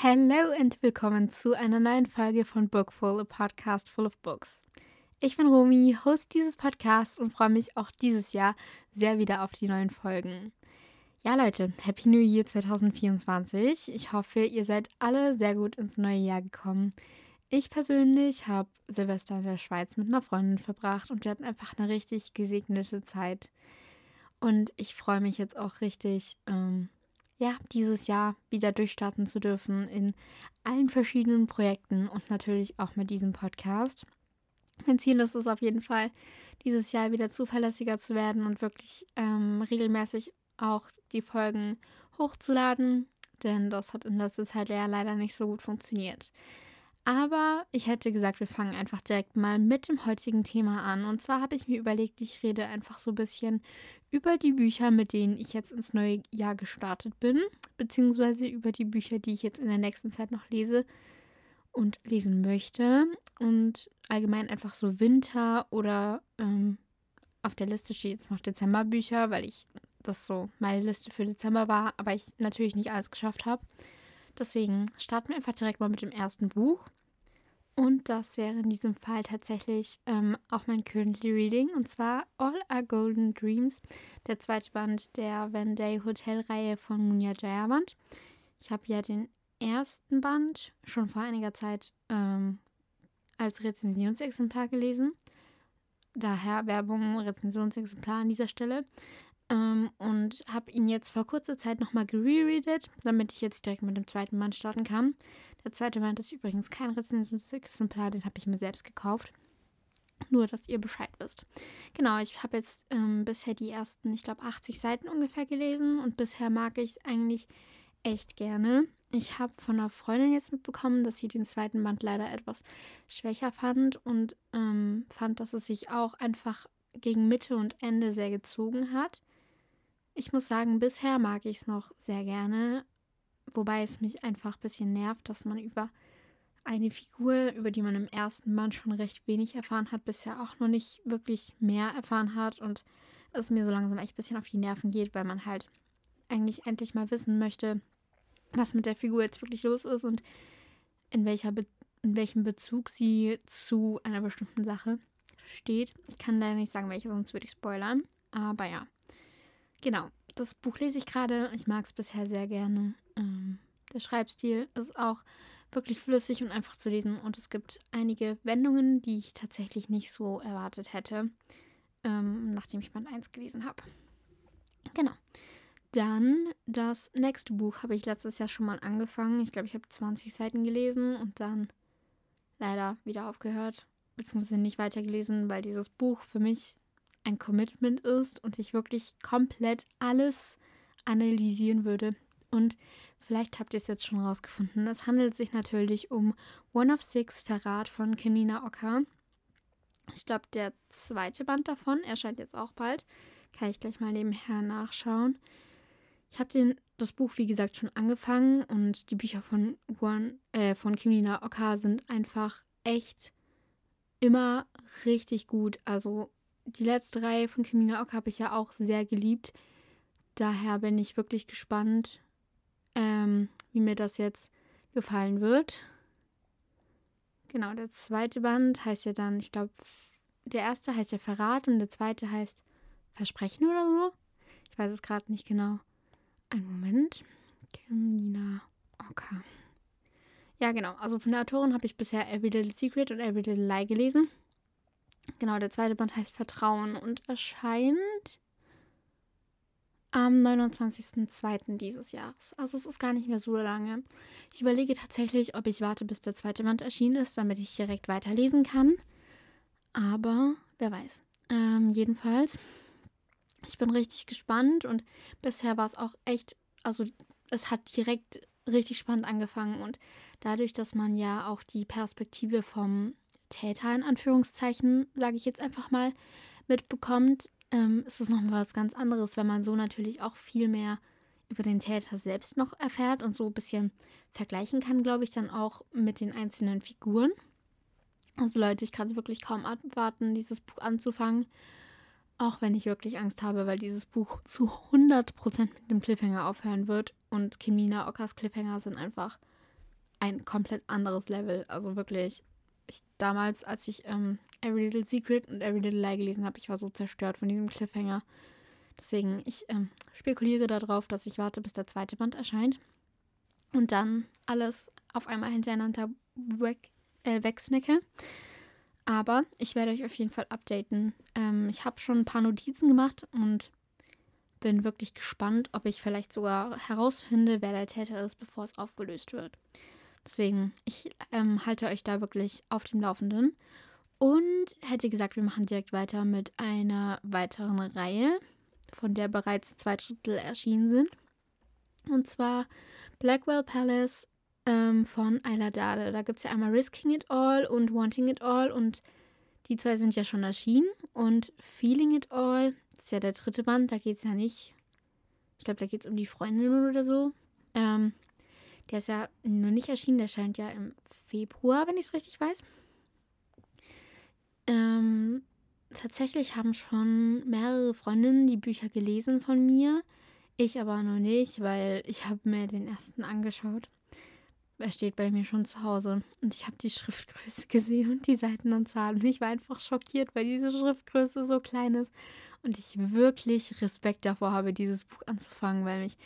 Hallo und willkommen zu einer neuen Folge von Bookful, a Podcast full of books. Ich bin Romy, Host dieses Podcasts und freue mich auch dieses Jahr sehr wieder auf die neuen Folgen. Ja, Leute, Happy New Year 2024. Ich hoffe, ihr seid alle sehr gut ins neue Jahr gekommen. Ich persönlich habe Silvester in der Schweiz mit einer Freundin verbracht und wir hatten einfach eine richtig gesegnete Zeit. Und ich freue mich jetzt auch richtig, ähm, ja, dieses Jahr wieder durchstarten zu dürfen in allen verschiedenen Projekten und natürlich auch mit diesem Podcast. Mein Ziel ist es auf jeden Fall, dieses Jahr wieder zuverlässiger zu werden und wirklich ähm, regelmäßig auch die Folgen hochzuladen, denn das hat in letzter Zeit ja leider nicht so gut funktioniert. Aber ich hätte gesagt, wir fangen einfach direkt mal mit dem heutigen Thema an. Und zwar habe ich mir überlegt, ich rede einfach so ein bisschen über die Bücher, mit denen ich jetzt ins neue Jahr gestartet bin, beziehungsweise über die Bücher, die ich jetzt in der nächsten Zeit noch lese und lesen möchte. Und allgemein einfach so Winter oder ähm, auf der Liste steht jetzt noch Dezemberbücher, weil ich das so meine Liste für Dezember war, aber ich natürlich nicht alles geschafft habe. Deswegen starten wir einfach direkt mal mit dem ersten Buch. Und das wäre in diesem Fall tatsächlich ähm, auch mein Currently Reading. Und zwar All Our Golden Dreams, der zweite Band der Van Day Hotel-Reihe von Munya Jayawant. Ich habe ja den ersten Band schon vor einiger Zeit ähm, als Rezensionsexemplar gelesen. Daher Werbung, Rezensionsexemplar an dieser Stelle. Ähm, und habe ihn jetzt vor kurzer Zeit nochmal gerereadet, damit ich jetzt direkt mit dem zweiten Band starten kann. Der zweite Band ist übrigens kein Rezensionsexemplar, den habe ich mir selbst gekauft. Nur, dass ihr Bescheid wisst. Genau, ich habe jetzt ähm, bisher die ersten, ich glaube, 80 Seiten ungefähr gelesen und bisher mag ich es eigentlich echt gerne. Ich habe von einer Freundin jetzt mitbekommen, dass sie den zweiten Band leider etwas schwächer fand und ähm, fand, dass es sich auch einfach gegen Mitte und Ende sehr gezogen hat. Ich muss sagen, bisher mag ich es noch sehr gerne, wobei es mich einfach ein bisschen nervt, dass man über eine Figur, über die man im ersten Band schon recht wenig erfahren hat, bisher auch noch nicht wirklich mehr erfahren hat und es mir so langsam echt ein bisschen auf die Nerven geht, weil man halt eigentlich endlich mal wissen möchte, was mit der Figur jetzt wirklich los ist und in, welcher Be in welchem Bezug sie zu einer bestimmten Sache steht. Ich kann leider nicht sagen, welche, sonst würde ich spoilern. Aber ja. Genau, das Buch lese ich gerade. Ich mag es bisher sehr gerne. Ähm, der Schreibstil ist auch wirklich flüssig und einfach zu lesen. Und es gibt einige Wendungen, die ich tatsächlich nicht so erwartet hätte, ähm, nachdem ich Band 1 gelesen habe. Genau. Dann das nächste Buch habe ich letztes Jahr schon mal angefangen. Ich glaube, ich habe 20 Seiten gelesen und dann leider wieder aufgehört, beziehungsweise nicht weitergelesen, weil dieses Buch für mich ein Commitment ist und ich wirklich komplett alles analysieren würde. Und vielleicht habt ihr es jetzt schon rausgefunden. Es handelt sich natürlich um One of Six Verrat von Kimina Oka. Ich glaube, der zweite Band davon erscheint jetzt auch bald. Kann ich gleich mal nebenher nachschauen. Ich habe das Buch, wie gesagt, schon angefangen und die Bücher von, One, äh, von Kimina Oka sind einfach echt immer richtig gut. Also die letzte Reihe von Kimina Oka habe ich ja auch sehr geliebt. Daher bin ich wirklich gespannt, ähm, wie mir das jetzt gefallen wird. Genau, der zweite Band heißt ja dann, ich glaube, der erste heißt ja Verrat und der zweite heißt Versprechen oder so. Ich weiß es gerade nicht genau. Ein Moment. Kimina Oka. Ja, genau. Also von der Autorin habe ich bisher Every Little Secret und Every Little Lie gelesen. Genau, der zweite Band heißt Vertrauen und erscheint am 29.02. dieses Jahres. Also es ist gar nicht mehr so lange. Ich überlege tatsächlich, ob ich warte, bis der zweite Band erschienen ist, damit ich direkt weiterlesen kann. Aber wer weiß. Ähm, jedenfalls, ich bin richtig gespannt und bisher war es auch echt, also es hat direkt richtig spannend angefangen und dadurch, dass man ja auch die Perspektive vom Täter in Anführungszeichen, sage ich jetzt einfach mal, mitbekommt, ähm, ist es nochmal was ganz anderes, wenn man so natürlich auch viel mehr über den Täter selbst noch erfährt und so ein bisschen vergleichen kann, glaube ich, dann auch mit den einzelnen Figuren. Also Leute, ich kann es wirklich kaum abwarten, dieses Buch anzufangen. Auch wenn ich wirklich Angst habe, weil dieses Buch zu 100% mit einem Cliffhanger aufhören wird. Und Kimina Ockers Cliffhanger sind einfach ein komplett anderes Level. Also wirklich, ich damals, als ich ähm, Every Little Secret und Every Little Lie gelesen habe, ich war so zerstört von diesem Cliffhanger. Deswegen, ich ähm, spekuliere darauf, dass ich warte, bis der zweite Band erscheint. Und dann alles auf einmal hintereinander weg, äh, wegsnacke. Aber ich werde euch auf jeden Fall updaten. Ähm, ich habe schon ein paar Notizen gemacht und bin wirklich gespannt, ob ich vielleicht sogar herausfinde, wer der Täter ist, bevor es aufgelöst wird. Deswegen, ich ähm, halte euch da wirklich auf dem Laufenden. Und hätte gesagt, wir machen direkt weiter mit einer weiteren Reihe, von der bereits zwei Drittel erschienen sind. Und zwar Blackwell Palace ähm, von Ayla Dade. Da gibt es ja einmal Risking It All und Wanting It All und die zwei sind ja schon erschienen. Und Feeling It All, ist ja der dritte Band, da geht es ja nicht. Ich glaube, da geht es um die Freundin oder so. Ähm, der ist ja noch nicht erschienen, der scheint ja im Februar, wenn ich es richtig weiß. Ähm, tatsächlich haben schon mehrere Freundinnen die Bücher gelesen von mir. Ich aber noch nicht, weil ich habe mir den ersten angeschaut. Er steht bei mir schon zu Hause und ich habe die Schriftgröße gesehen und die Seitenanzahl und ich war einfach schockiert, weil diese Schriftgröße so klein ist und ich wirklich Respekt davor habe, dieses Buch anzufangen, weil mich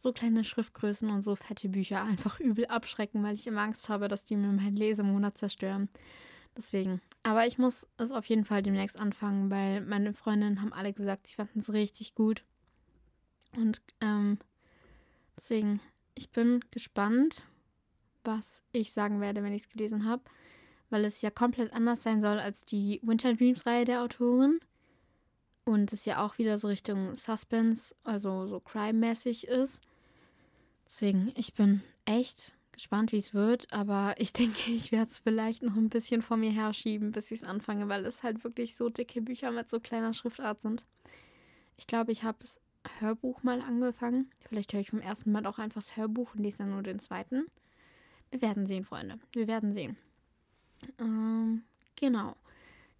so kleine Schriftgrößen und so fette Bücher einfach übel abschrecken, weil ich immer Angst habe, dass die mir meinen Lesemonat zerstören. Deswegen. Aber ich muss es auf jeden Fall demnächst anfangen, weil meine Freundinnen haben alle gesagt, sie fanden es richtig gut. Und ähm, deswegen, ich bin gespannt, was ich sagen werde, wenn ich es gelesen habe, weil es ja komplett anders sein soll als die Winter Dreams Reihe der Autorin und es ja auch wieder so Richtung Suspense, also so Crime-mäßig ist. Deswegen, ich bin echt gespannt, wie es wird, aber ich denke, ich werde es vielleicht noch ein bisschen vor mir herschieben, bis ich es anfange, weil es halt wirklich so dicke Bücher mit so kleiner Schriftart sind. Ich glaube, ich habe das Hörbuch mal angefangen. Vielleicht höre ich vom ersten Mal auch einfach das Hörbuch und lese dann nur den zweiten. Wir werden sehen, Freunde. Wir werden sehen. Ähm, genau.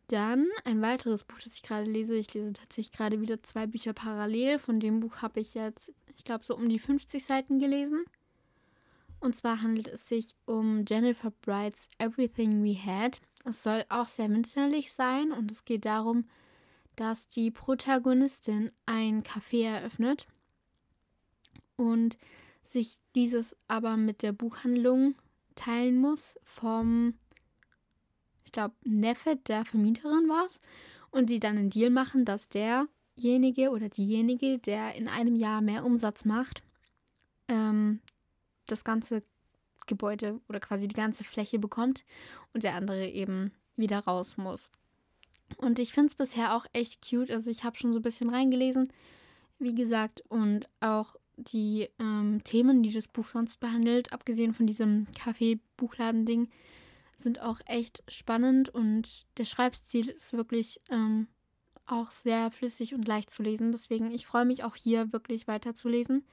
Dann ein weiteres Buch, das ich gerade lese. Ich lese tatsächlich gerade wieder zwei Bücher parallel. Von dem Buch habe ich jetzt, ich glaube, so um die 50 Seiten gelesen. Und zwar handelt es sich um Jennifer Brights Everything We Had. Es soll auch sehr winterlich sein und es geht darum, dass die Protagonistin ein Café eröffnet und sich dieses aber mit der Buchhandlung teilen muss vom, ich glaube, Neffe der Vermieterin war es. Und die dann einen Deal machen, dass derjenige oder diejenige, der in einem Jahr mehr Umsatz macht, ähm, das ganze Gebäude oder quasi die ganze Fläche bekommt und der andere eben wieder raus muss. Und ich finde es bisher auch echt cute. Also ich habe schon so ein bisschen reingelesen, wie gesagt, und auch die ähm, Themen, die das Buch sonst behandelt, abgesehen von diesem Kaffee-Buchladen-Ding, sind auch echt spannend und der Schreibstil ist wirklich ähm, auch sehr flüssig und leicht zu lesen. Deswegen, ich freue mich auch hier wirklich weiterzulesen.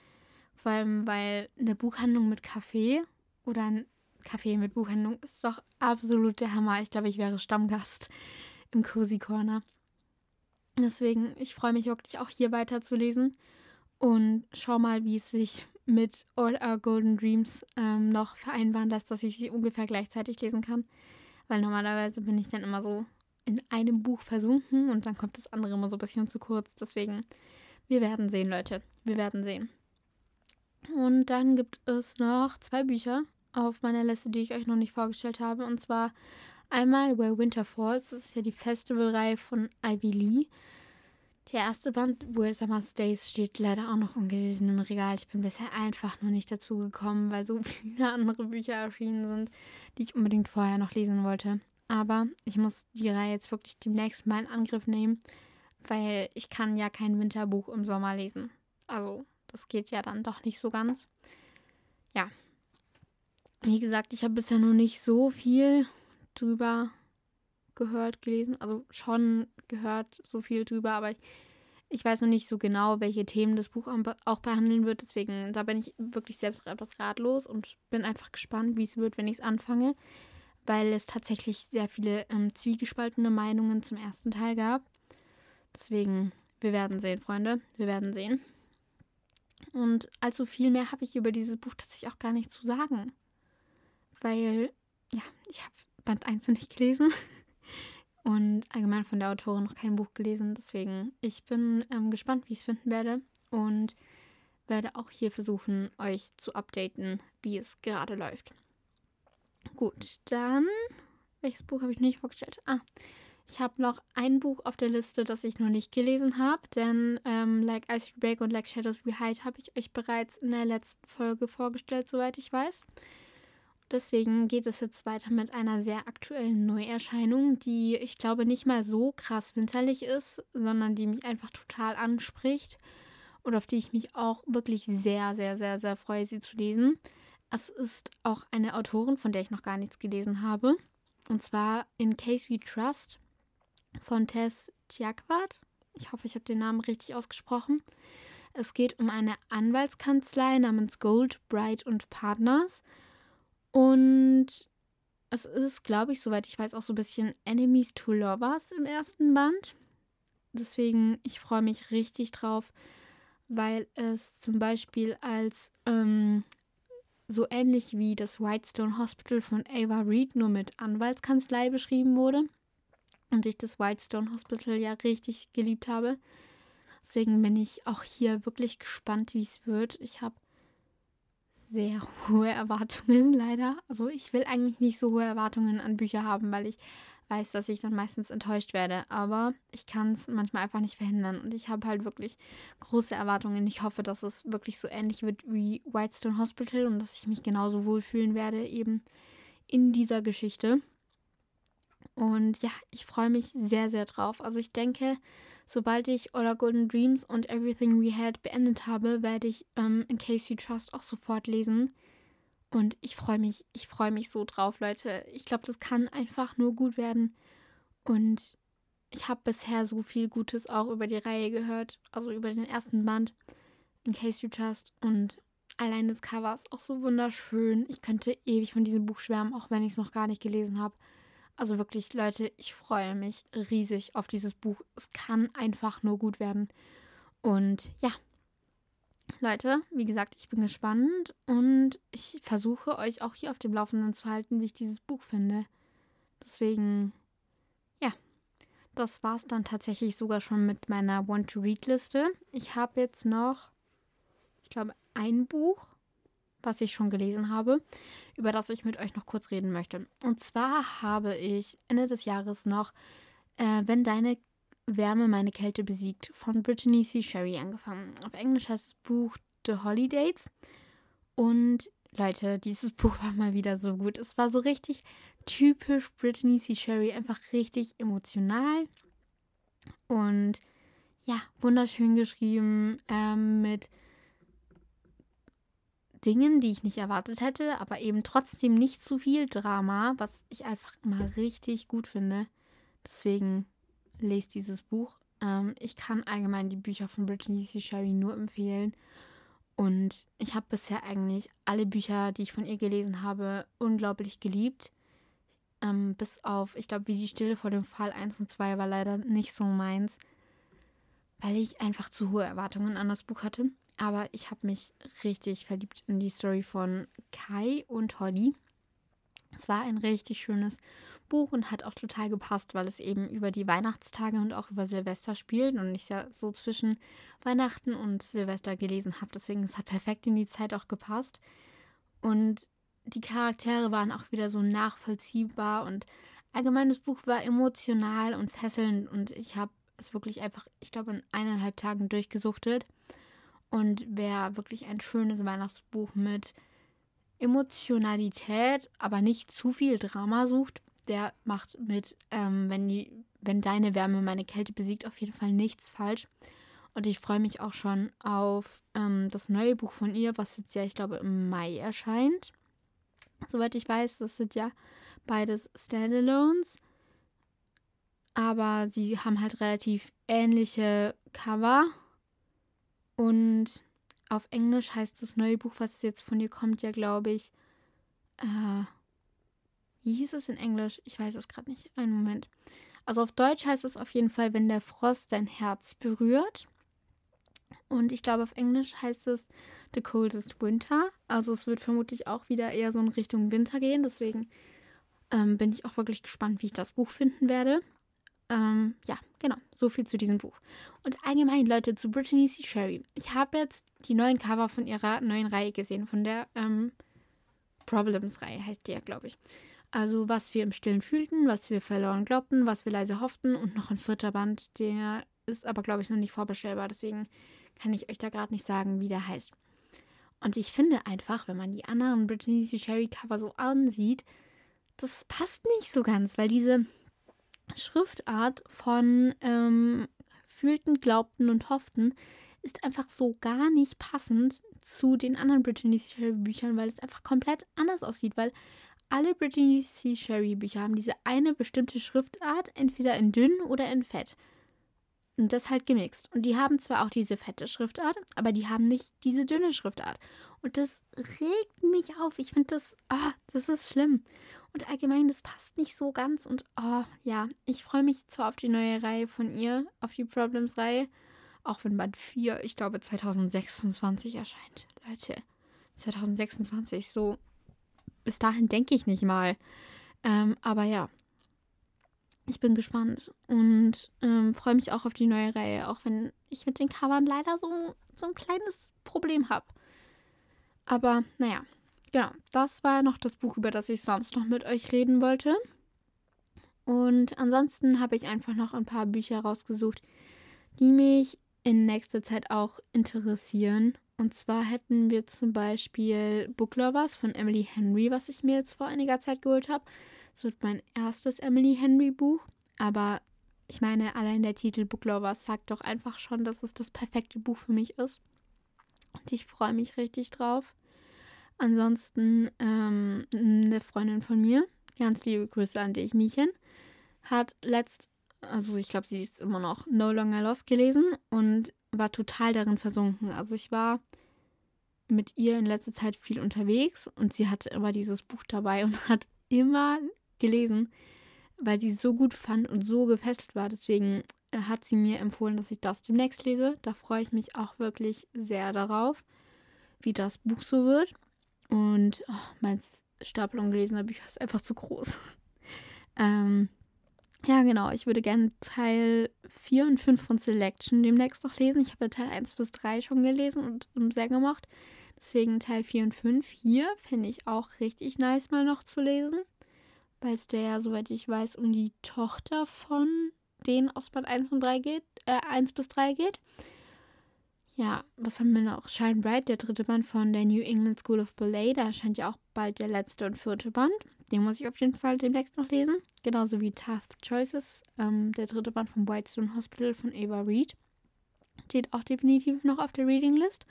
Vor allem, weil eine Buchhandlung mit Kaffee oder ein Kaffee mit Buchhandlung ist doch absolut der Hammer. Ich glaube, ich wäre Stammgast im Cozy Corner. Deswegen, ich freue mich wirklich auch hier weiterzulesen. Und schau mal, wie es sich mit All Our Golden Dreams ähm, noch vereinbaren lässt, dass ich sie ungefähr gleichzeitig lesen kann. Weil normalerweise bin ich dann immer so in einem Buch versunken und dann kommt das andere immer so ein bisschen zu kurz. Deswegen, wir werden sehen, Leute. Wir werden sehen. Und dann gibt es noch zwei Bücher auf meiner Liste, die ich euch noch nicht vorgestellt habe. Und zwar einmal Where Winter Falls. Das ist ja die Festivalreihe von Ivy Lee. Der erste Band, Where Summer Stays, steht leider auch noch ungelesen im Regal. Ich bin bisher einfach nur nicht dazu gekommen, weil so viele andere Bücher erschienen sind, die ich unbedingt vorher noch lesen wollte. Aber ich muss die Reihe jetzt wirklich demnächst mal in Angriff nehmen, weil ich kann ja kein Winterbuch im Sommer lesen. Also, das geht ja dann doch nicht so ganz. Ja. Wie gesagt, ich habe bisher noch nicht so viel drüber gehört, gelesen. Also schon gehört so viel drüber, aber ich, Ich weiß noch nicht so genau, welche Themen das Buch auch behandeln wird. Deswegen, da bin ich wirklich selbst etwas ratlos und bin einfach gespannt, wie es wird, wenn ich es anfange. Weil es tatsächlich sehr viele ähm, zwiegespaltene Meinungen zum ersten Teil gab. Deswegen, wir werden sehen, Freunde. Wir werden sehen. Und allzu viel mehr habe ich über dieses Buch tatsächlich auch gar nicht zu sagen. Weil, ja, ich habe Band 1 noch nicht gelesen und allgemein von der Autorin noch kein Buch gelesen. Deswegen, ich bin ähm, gespannt, wie ich es finden werde und werde auch hier versuchen, euch zu updaten, wie es gerade läuft. Gut, dann, welches Buch habe ich nicht vorgestellt? Ah, ich habe noch ein Buch auf der Liste, das ich noch nicht gelesen habe, denn ähm, Like Ice Break und Like Shadows We Hide habe ich euch bereits in der letzten Folge vorgestellt, soweit ich weiß. Deswegen geht es jetzt weiter mit einer sehr aktuellen Neuerscheinung, die ich glaube nicht mal so krass winterlich ist, sondern die mich einfach total anspricht und auf die ich mich auch wirklich sehr, sehr, sehr, sehr freue, sie zu lesen. Es ist auch eine Autorin, von der ich noch gar nichts gelesen habe. Und zwar In Case We Trust von Tess Tjakwart. Ich hoffe, ich habe den Namen richtig ausgesprochen. Es geht um eine Anwaltskanzlei namens Gold, Bright und Partners. Und es ist, glaube ich, soweit ich weiß, auch so ein bisschen Enemies to Lovers im ersten Band. Deswegen, ich freue mich richtig drauf, weil es zum Beispiel als ähm, so ähnlich wie das Whitestone Hospital von Ava Reed nur mit Anwaltskanzlei beschrieben wurde. Und ich das Whitestone Hospital ja richtig geliebt habe. Deswegen bin ich auch hier wirklich gespannt, wie es wird. Ich habe sehr hohe Erwartungen, leider. Also ich will eigentlich nicht so hohe Erwartungen an Bücher haben, weil ich weiß, dass ich dann meistens enttäuscht werde. Aber ich kann es manchmal einfach nicht verhindern. Und ich habe halt wirklich große Erwartungen. Ich hoffe, dass es wirklich so ähnlich wird wie Whitestone Hospital und dass ich mich genauso wohlfühlen werde eben in dieser Geschichte. Und ja, ich freue mich sehr, sehr drauf. Also ich denke, Sobald ich Oder Golden Dreams und Everything We Had beendet habe, werde ich ähm, In Case You Trust auch sofort lesen. Und ich freue mich, ich freue mich so drauf, Leute. Ich glaube, das kann einfach nur gut werden. Und ich habe bisher so viel Gutes auch über die Reihe gehört, also über den ersten Band, In Case You Trust. Und allein das Cover ist auch so wunderschön. Ich könnte ewig von diesem Buch schwärmen, auch wenn ich es noch gar nicht gelesen habe. Also wirklich, Leute, ich freue mich riesig auf dieses Buch. Es kann einfach nur gut werden. Und ja, Leute, wie gesagt, ich bin gespannt und ich versuche euch auch hier auf dem Laufenden zu halten, wie ich dieses Buch finde. Deswegen, ja, das war es dann tatsächlich sogar schon mit meiner Want-to-Read-Liste. Ich habe jetzt noch, ich glaube, ein Buch was ich schon gelesen habe, über das ich mit euch noch kurz reden möchte. Und zwar habe ich Ende des Jahres noch äh, Wenn deine Wärme meine Kälte besiegt von Brittany C. Sherry angefangen. Auf Englisch heißt das Buch The Holidays. Und Leute, dieses Buch war mal wieder so gut. Es war so richtig typisch Brittany C. Sherry, einfach richtig emotional und ja, wunderschön geschrieben ähm, mit Dingen, die ich nicht erwartet hätte, aber eben trotzdem nicht zu viel Drama, was ich einfach immer richtig gut finde. Deswegen lest dieses Buch. Ähm, ich kann allgemein die Bücher von Brittany C. Sherry nur empfehlen. Und ich habe bisher eigentlich alle Bücher, die ich von ihr gelesen habe, unglaublich geliebt. Ähm, bis auf, ich glaube, wie die Stille vor dem Fall 1 und 2 war leider nicht so meins, weil ich einfach zu hohe Erwartungen an das Buch hatte. Aber ich habe mich richtig verliebt in die Story von Kai und Holly. Es war ein richtig schönes Buch und hat auch total gepasst, weil es eben über die Weihnachtstage und auch über Silvester spielt und ich ja so zwischen Weihnachten und Silvester gelesen habe. Deswegen es hat perfekt in die Zeit auch gepasst. Und die Charaktere waren auch wieder so nachvollziehbar und allgemein das Buch war emotional und fesselnd und ich habe es wirklich einfach, ich glaube, in eineinhalb Tagen durchgesuchtet. Und wer wirklich ein schönes Weihnachtsbuch mit Emotionalität, aber nicht zu viel Drama sucht, der macht mit, ähm, wenn, die, wenn deine Wärme meine Kälte besiegt, auf jeden Fall nichts falsch. Und ich freue mich auch schon auf ähm, das neue Buch von ihr, was jetzt ja, ich glaube, im Mai erscheint. Soweit ich weiß, das sind ja beides Standalones. aber sie haben halt relativ ähnliche Cover. Und auf Englisch heißt das neue Buch, was jetzt von dir kommt, ja, glaube ich, äh, wie hieß es in Englisch? Ich weiß es gerade nicht. Einen Moment. Also auf Deutsch heißt es auf jeden Fall, wenn der Frost dein Herz berührt. Und ich glaube, auf Englisch heißt es The Coldest Winter. Also es wird vermutlich auch wieder eher so in Richtung Winter gehen. Deswegen ähm, bin ich auch wirklich gespannt, wie ich das Buch finden werde. Ähm, ja, genau. So viel zu diesem Buch. Und allgemein, Leute, zu Brittany C. Sherry. Ich habe jetzt die neuen Cover von ihrer neuen Reihe gesehen, von der ähm, Problems-Reihe heißt die ja, glaube ich. Also, was wir im Stillen fühlten, was wir verloren glaubten, was wir leise hofften und noch ein vierter Band, der ist aber, glaube ich, noch nicht vorbestellbar. Deswegen kann ich euch da gerade nicht sagen, wie der heißt. Und ich finde einfach, wenn man die anderen Brittany C. Sherry Cover so ansieht, das passt nicht so ganz, weil diese Schriftart von ähm, fühlten, glaubten und hofften ist einfach so gar nicht passend zu den anderen Brittany C. Sherry Büchern, weil es einfach komplett anders aussieht, weil alle Brittany C. Sherry Bücher haben diese eine bestimmte Schriftart, entweder in dünn oder in fett. Und das halt gemixt. Und die haben zwar auch diese fette Schriftart, aber die haben nicht diese dünne Schriftart. Und das regt mich auf. Ich finde das, oh, das ist schlimm. Und allgemein, das passt nicht so ganz. Und oh, ja, ich freue mich zwar auf die neue Reihe von ihr, auf die Problems-Reihe, auch wenn Band 4, ich glaube, 2026 erscheint. Leute, 2026, so bis dahin denke ich nicht mal. Ähm, aber ja, ich bin gespannt und ähm, freue mich auch auf die neue Reihe, auch wenn ich mit den Covern leider so, so ein kleines Problem habe. Aber naja, genau, das war noch das Buch, über das ich sonst noch mit euch reden wollte. Und ansonsten habe ich einfach noch ein paar Bücher rausgesucht, die mich in nächster Zeit auch interessieren. Und zwar hätten wir zum Beispiel Book Lovers von Emily Henry, was ich mir jetzt vor einiger Zeit geholt habe. Es wird mein erstes Emily Henry Buch. Aber ich meine, allein der Titel Book Lovers sagt doch einfach schon, dass es das perfekte Buch für mich ist. Und ich freue mich richtig drauf. Ansonsten ähm, eine Freundin von mir, ganz liebe Grüße an dich, Miechen, hat letzt also ich glaube, sie ist immer noch No Longer Lost gelesen und war total darin versunken. Also ich war mit ihr in letzter Zeit viel unterwegs und sie hatte immer dieses Buch dabei und hat immer gelesen, weil sie es so gut fand und so gefesselt war. Deswegen äh, hat sie mir empfohlen, dass ich das demnächst lese. Da freue ich mich auch wirklich sehr darauf, wie das Buch so wird. Und oh, mein Stapel ungelesener Bücher ist einfach zu groß. ähm, ja, genau. Ich würde gerne Teil 4 und 5 von Selection demnächst noch lesen. Ich habe ja Teil 1 bis 3 schon gelesen und sehr gemacht. Deswegen Teil 4 und 5 hier finde ich auch richtig nice mal noch zu lesen. Weil es der ja, soweit ich weiß, um die Tochter von denen aus Band 1 und 3 geht, äh, 1 bis 3 geht. Ja, was haben wir noch? Shine Bright, der dritte Band von der New England School of Ballet. Da erscheint ja auch bald der letzte und vierte Band. Den muss ich auf jeden Fall demnächst noch lesen. Genauso wie Tough Choices, ähm, der dritte Band vom Whitestone Hospital von Ava Reed. Steht auch definitiv noch auf der Reading List.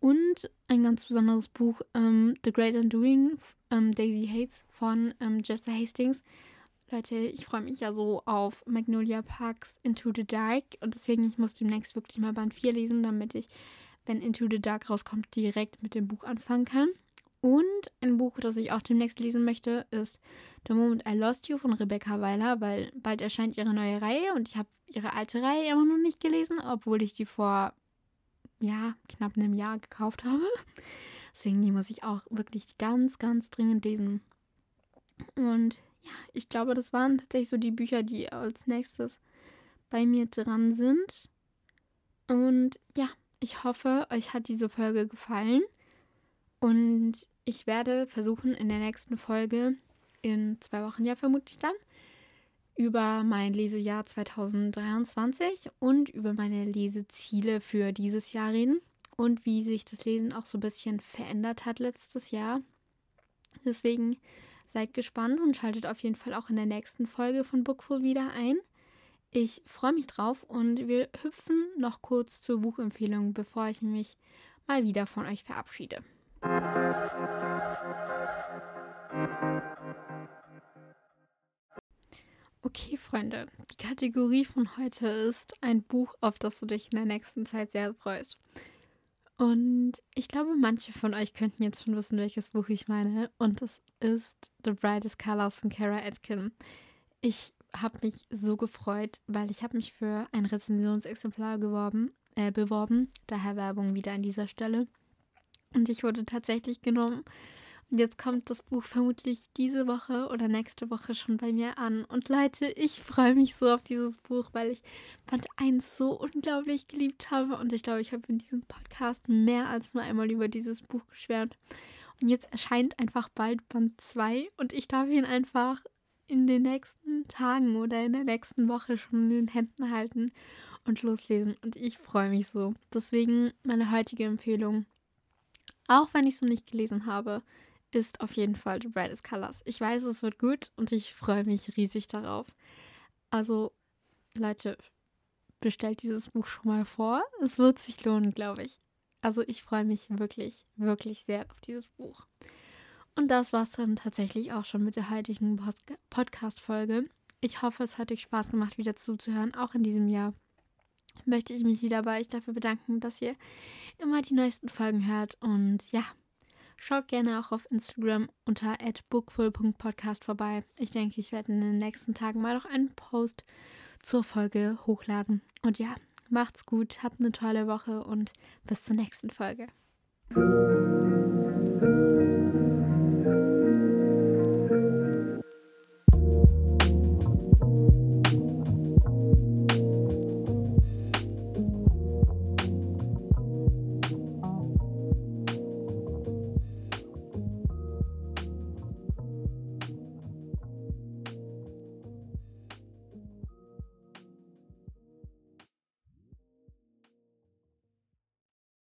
Und ein ganz besonderes Buch, ähm, The Great Undoing, ähm, Daisy Hates von ähm, Jester Hastings. Leute, ich freue mich ja so auf Magnolia Parks Into the Dark und deswegen, ich muss demnächst wirklich mal Band 4 lesen, damit ich, wenn Into the Dark rauskommt, direkt mit dem Buch anfangen kann. Und ein Buch, das ich auch demnächst lesen möchte, ist The Moment I Lost You von Rebecca Weiler, weil bald erscheint ihre neue Reihe und ich habe ihre alte Reihe immer noch nicht gelesen, obwohl ich die vor, ja, knapp einem Jahr gekauft habe. Deswegen, die muss ich auch wirklich ganz, ganz dringend lesen. Und ja, ich glaube, das waren tatsächlich so die Bücher, die als nächstes bei mir dran sind. Und ja, ich hoffe, euch hat diese Folge gefallen. Und ich werde versuchen, in der nächsten Folge, in zwei Wochen ja vermutlich dann, über mein Lesejahr 2023 und über meine Leseziele für dieses Jahr reden und wie sich das Lesen auch so ein bisschen verändert hat letztes Jahr. Deswegen Seid gespannt und schaltet auf jeden Fall auch in der nächsten Folge von Bookful wieder ein. Ich freue mich drauf und wir hüpfen noch kurz zur Buchempfehlung, bevor ich mich mal wieder von euch verabschiede. Okay, Freunde, die Kategorie von heute ist ein Buch, auf das du dich in der nächsten Zeit sehr freust. Und ich glaube, manche von euch könnten jetzt schon wissen, welches Buch ich meine. Und es ist The Brightest Colors von Kara Atkin. Ich habe mich so gefreut, weil ich habe mich für ein Rezensionsexemplar geworben, äh, beworben. Daher Werbung wieder an dieser Stelle. Und ich wurde tatsächlich genommen. Und jetzt kommt das Buch vermutlich diese Woche oder nächste Woche schon bei mir an. Und Leute, ich freue mich so auf dieses Buch, weil ich Band 1 so unglaublich geliebt habe. Und ich glaube, ich habe in diesem Podcast mehr als nur einmal über dieses Buch geschwärmt. Und jetzt erscheint einfach bald Band 2 und ich darf ihn einfach in den nächsten Tagen oder in der nächsten Woche schon in den Händen halten und loslesen. Und ich freue mich so. Deswegen meine heutige Empfehlung. Auch wenn ich es noch nicht gelesen habe, ist auf jeden Fall The Brightest Colors. Ich weiß, es wird gut und ich freue mich riesig darauf. Also, Leute, bestellt dieses Buch schon mal vor. Es wird sich lohnen, glaube ich. Also, ich freue mich wirklich, wirklich sehr auf dieses Buch. Und das war es dann tatsächlich auch schon mit der heutigen Podcast-Folge. Ich hoffe, es hat euch Spaß gemacht, wieder zuzuhören, auch in diesem Jahr. Möchte ich mich wieder bei euch dafür bedanken, dass ihr immer die neuesten Folgen hört. Und ja, Schaut gerne auch auf Instagram unter bookful.podcast vorbei. Ich denke, ich werde in den nächsten Tagen mal noch einen Post zur Folge hochladen. Und ja, macht's gut, habt eine tolle Woche und bis zur nächsten Folge.